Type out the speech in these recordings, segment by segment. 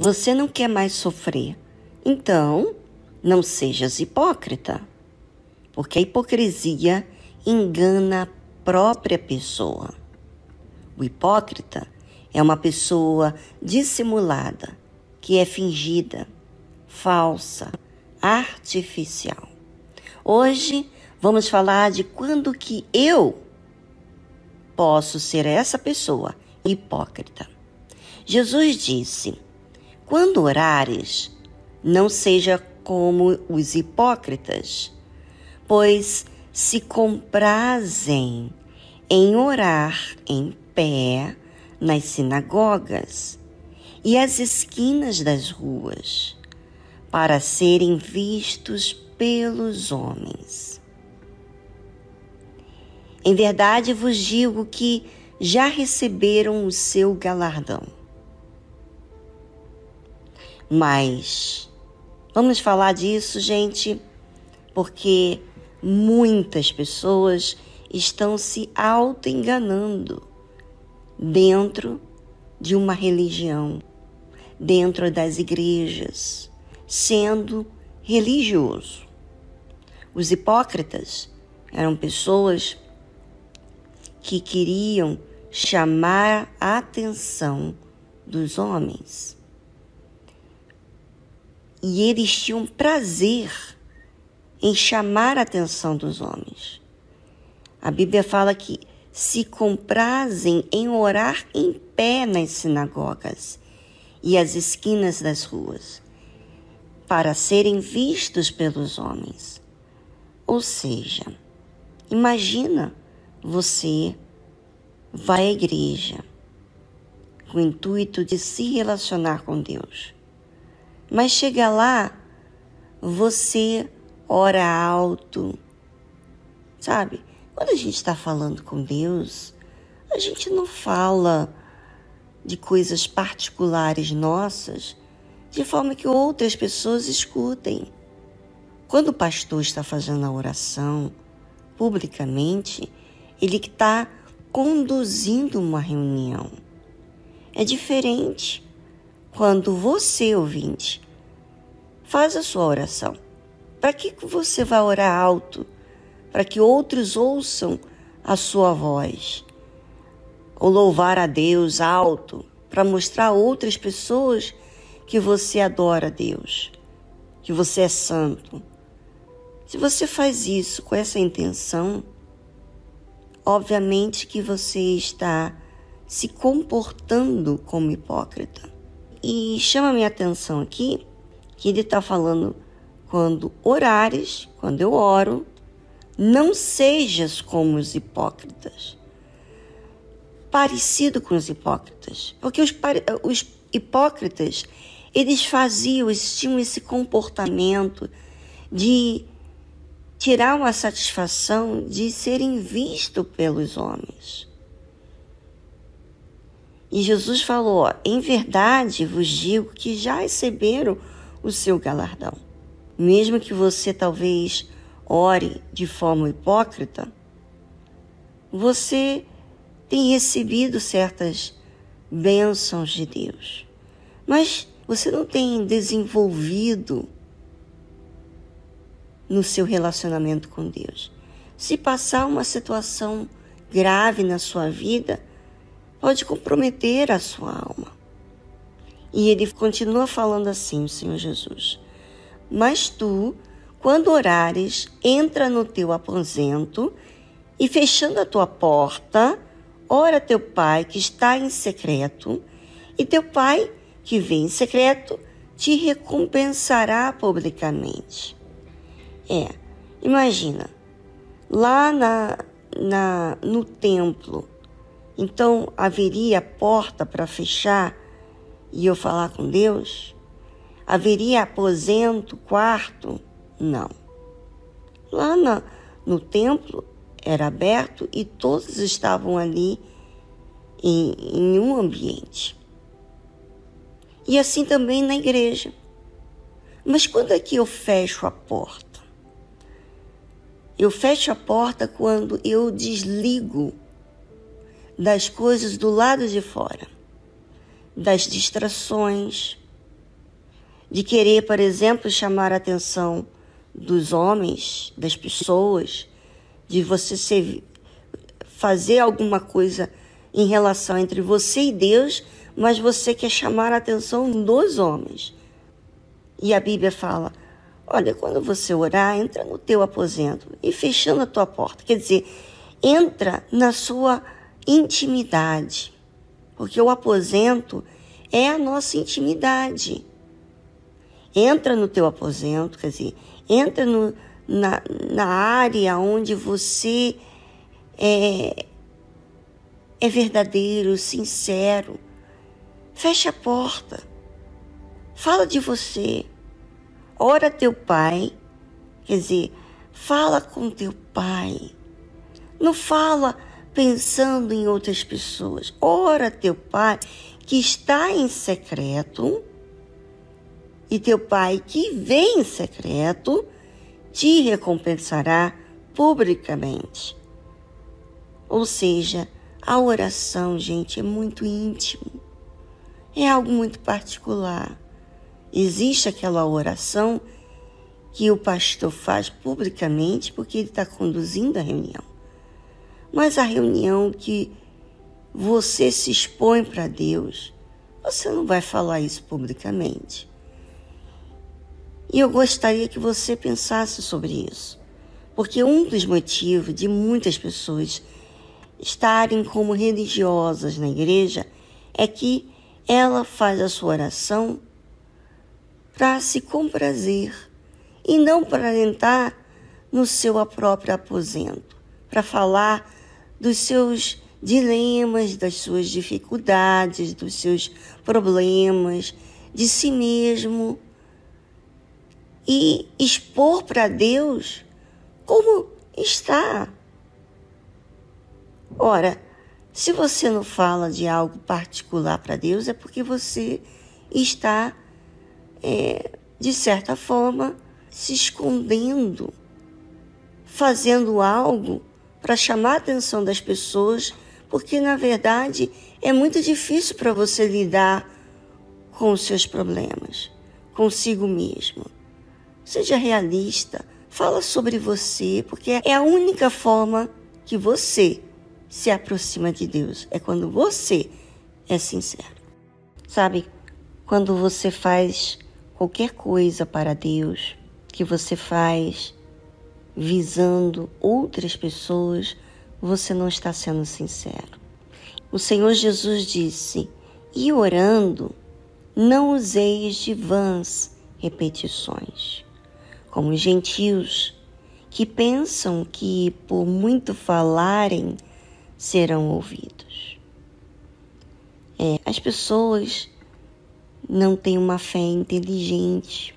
Você não quer mais sofrer. Então, não sejas hipócrita. Porque a hipocrisia engana a própria pessoa. O hipócrita é uma pessoa dissimulada, que é fingida, falsa, artificial. Hoje vamos falar de quando que eu posso ser essa pessoa hipócrita. Jesus disse: Quando orares, não seja como os hipócritas, pois se comprazem em orar em pé nas sinagogas e às esquinas das ruas, para serem vistos pelos homens. Em verdade vos digo que já receberam o seu galardão. Mas vamos falar disso, gente, porque muitas pessoas estão se auto-enganando dentro de uma religião, dentro das igrejas, sendo religioso. Os hipócritas eram pessoas que queriam chamar a atenção dos homens. E eles tinham prazer em chamar a atenção dos homens. A Bíblia fala que se comprazem em orar em pé nas sinagogas e as esquinas das ruas, para serem vistos pelos homens. Ou seja, imagina você vai à igreja com o intuito de se relacionar com Deus. Mas chega lá, você ora alto, sabe? Quando a gente está falando com Deus, a gente não fala de coisas particulares nossas de forma que outras pessoas escutem. Quando o pastor está fazendo a oração publicamente, ele está conduzindo uma reunião. É diferente quando você, ouvinte, faz a sua oração. Para que você vai orar alto? Para que outros ouçam a sua voz. Ou louvar a Deus alto, para mostrar a outras pessoas que você adora a Deus, que você é santo. Se você faz isso com essa intenção, obviamente que você está se comportando como hipócrita. E chama minha atenção aqui que ele está falando quando orares, quando eu oro, não sejas como os hipócritas. Parecido com os hipócritas. Porque os, os hipócritas, eles faziam, eles tinham esse comportamento de tirar uma satisfação de serem vistos pelos homens. E Jesus falou: Em verdade vos digo que já receberam o seu galardão. Mesmo que você talvez ore de forma hipócrita, você tem recebido certas bênçãos de Deus. Mas você não tem desenvolvido no seu relacionamento com Deus. Se passar uma situação grave na sua vida, pode comprometer a sua alma. E ele continua falando assim, o Senhor Jesus: Mas tu, quando orares, entra no teu aposento e fechando a tua porta, ora teu pai que está em secreto, e teu pai que vem em secreto te recompensará publicamente. É, imagina, lá na, na, no templo, então haveria porta para fechar e eu falar com Deus? Haveria aposento, quarto? Não. Lá na, no templo era aberto e todos estavam ali em, em um ambiente. E assim também na igreja. Mas quando é que eu fecho a porta? Eu fecho a porta quando eu desligo das coisas do lado de fora, das distrações, de querer, por exemplo, chamar a atenção dos homens, das pessoas, de você ser, fazer alguma coisa em relação entre você e Deus, mas você quer chamar a atenção dos homens. E a Bíblia fala: olha, quando você orar, entra no teu aposento e fechando a tua porta. Quer dizer, entra na sua intimidade, porque o aposento é a nossa intimidade. Entra no teu aposento, quer dizer, entra no, na, na área onde você é, é verdadeiro, sincero. Fecha a porta. Fala de você. Ora teu pai. Quer dizer, fala com teu pai. Não fala pensando em outras pessoas. Ora teu pai que está em secreto e teu pai que vem em secreto te recompensará publicamente. Ou seja, a oração, gente, é muito íntimo. É algo muito particular. Existe aquela oração que o pastor faz publicamente porque ele está conduzindo a reunião. Mas a reunião que você se expõe para Deus, você não vai falar isso publicamente. E eu gostaria que você pensasse sobre isso, porque um dos motivos de muitas pessoas estarem como religiosas na igreja é que ela faz a sua oração para se comprazer e não para entrar no seu próprio aposento, para falar dos seus dilemas, das suas dificuldades, dos seus problemas, de si mesmo e expor para Deus como está. Ora, se você não fala de algo particular para Deus, é porque você está, é, de certa forma, se escondendo, fazendo algo para chamar a atenção das pessoas, porque na verdade é muito difícil para você lidar com os seus problemas, consigo mesmo. Seja realista, fala sobre você, porque é a única forma que você se aproxima de Deus. É quando você é sincero. Sabe, quando você faz qualquer coisa para Deus, que você faz visando outras pessoas, você não está sendo sincero. O Senhor Jesus disse: E orando, não useis de vãs repetições como os gentios, que pensam que por muito falarem serão ouvidos. É, as pessoas não têm uma fé inteligente,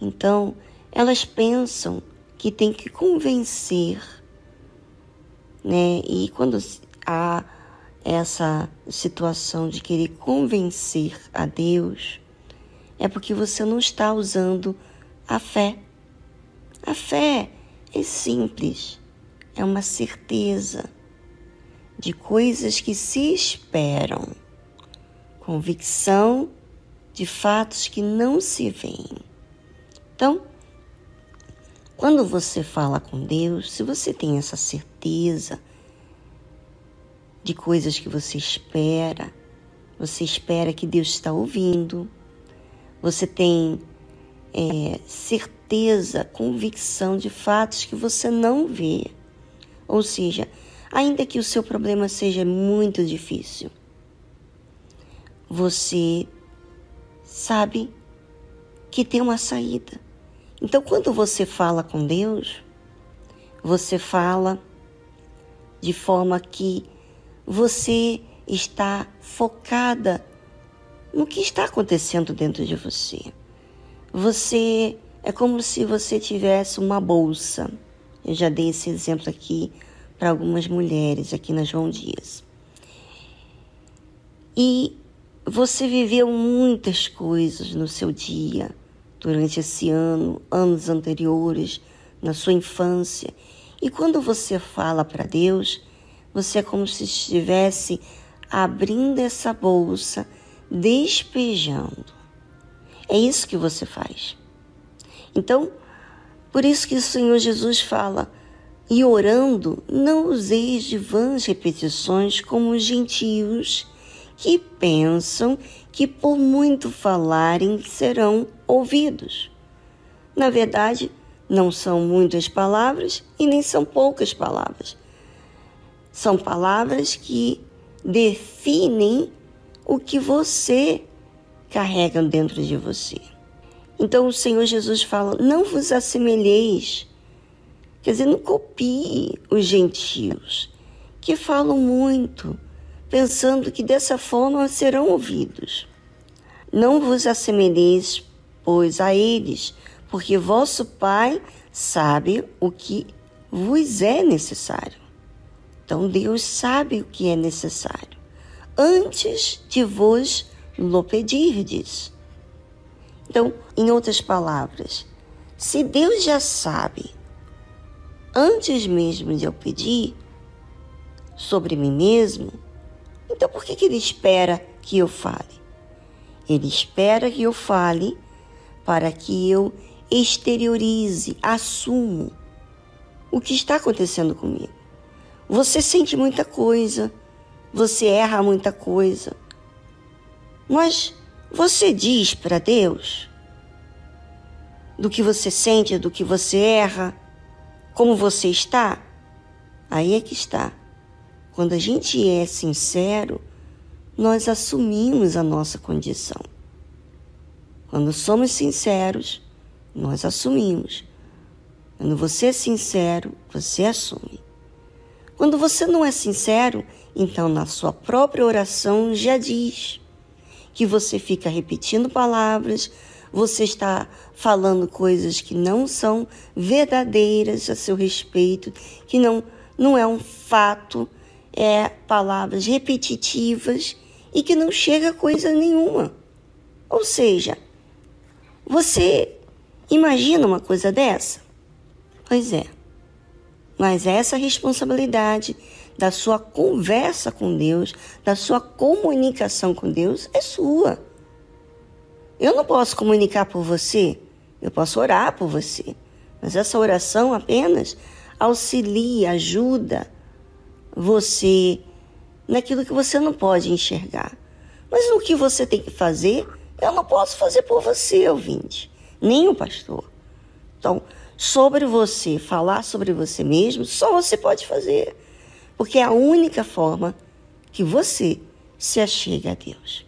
então elas pensam que tem que convencer, né? E quando há essa situação de querer convencer a Deus, é porque você não está usando a fé. A fé é simples, é uma certeza de coisas que se esperam, convicção de fatos que não se veem. Então, quando você fala com Deus, se você tem essa certeza de coisas que você espera, você espera que Deus está ouvindo, você tem é, certeza, convicção de fatos que você não vê. Ou seja, ainda que o seu problema seja muito difícil, você sabe que tem uma saída. Então, quando você fala com Deus, você fala de forma que você está focada no que está acontecendo dentro de você. Você é como se você tivesse uma bolsa. Eu já dei esse exemplo aqui para algumas mulheres aqui na João Dias. E você viveu muitas coisas no seu dia, durante esse ano, anos anteriores, na sua infância. E quando você fala para Deus, você é como se estivesse abrindo essa bolsa, despejando É isso que você faz. Então, por isso que o Senhor Jesus fala: e orando, não useis de vãs repetições como os gentios que pensam que por muito falarem serão ouvidos. Na verdade, não são muitas palavras e nem são poucas palavras. São palavras que definem o que você carrega dentro de você. Então o Senhor Jesus fala: não vos assemelheis, quer dizer, não copie os gentios, que falam muito, pensando que dessa forma serão ouvidos. Não vos assemelheis, pois, a eles, porque vosso Pai sabe o que vos é necessário. Então Deus sabe o que é necessário antes de vos lo pedirdes. Então, em outras palavras, se Deus já sabe antes mesmo de eu pedir sobre mim mesmo, então por que, que ele espera que eu fale? Ele espera que eu fale para que eu exteriorize, assumo o que está acontecendo comigo. Você sente muita coisa, você erra muita coisa, mas você diz para Deus do que você sente, do que você erra, como você está? Aí é que está. Quando a gente é sincero, nós assumimos a nossa condição. Quando somos sinceros, nós assumimos. Quando você é sincero, você assume. Quando você não é sincero, então na sua própria oração já diz que você fica repetindo palavras, você está falando coisas que não são verdadeiras a seu respeito, que não, não é um fato, é palavras repetitivas e que não chega a coisa nenhuma. Ou seja, você Imagina uma coisa dessa? Pois é. Mas essa responsabilidade da sua conversa com Deus, da sua comunicação com Deus é sua. Eu não posso comunicar por você, eu posso orar por você, mas essa oração apenas auxilia, ajuda você naquilo que você não pode enxergar. Mas o que você tem que fazer, eu não posso fazer por você, ouvinte nem o pastor. Então, sobre você, falar sobre você mesmo, só você pode fazer. Porque é a única forma que você se achega a Deus.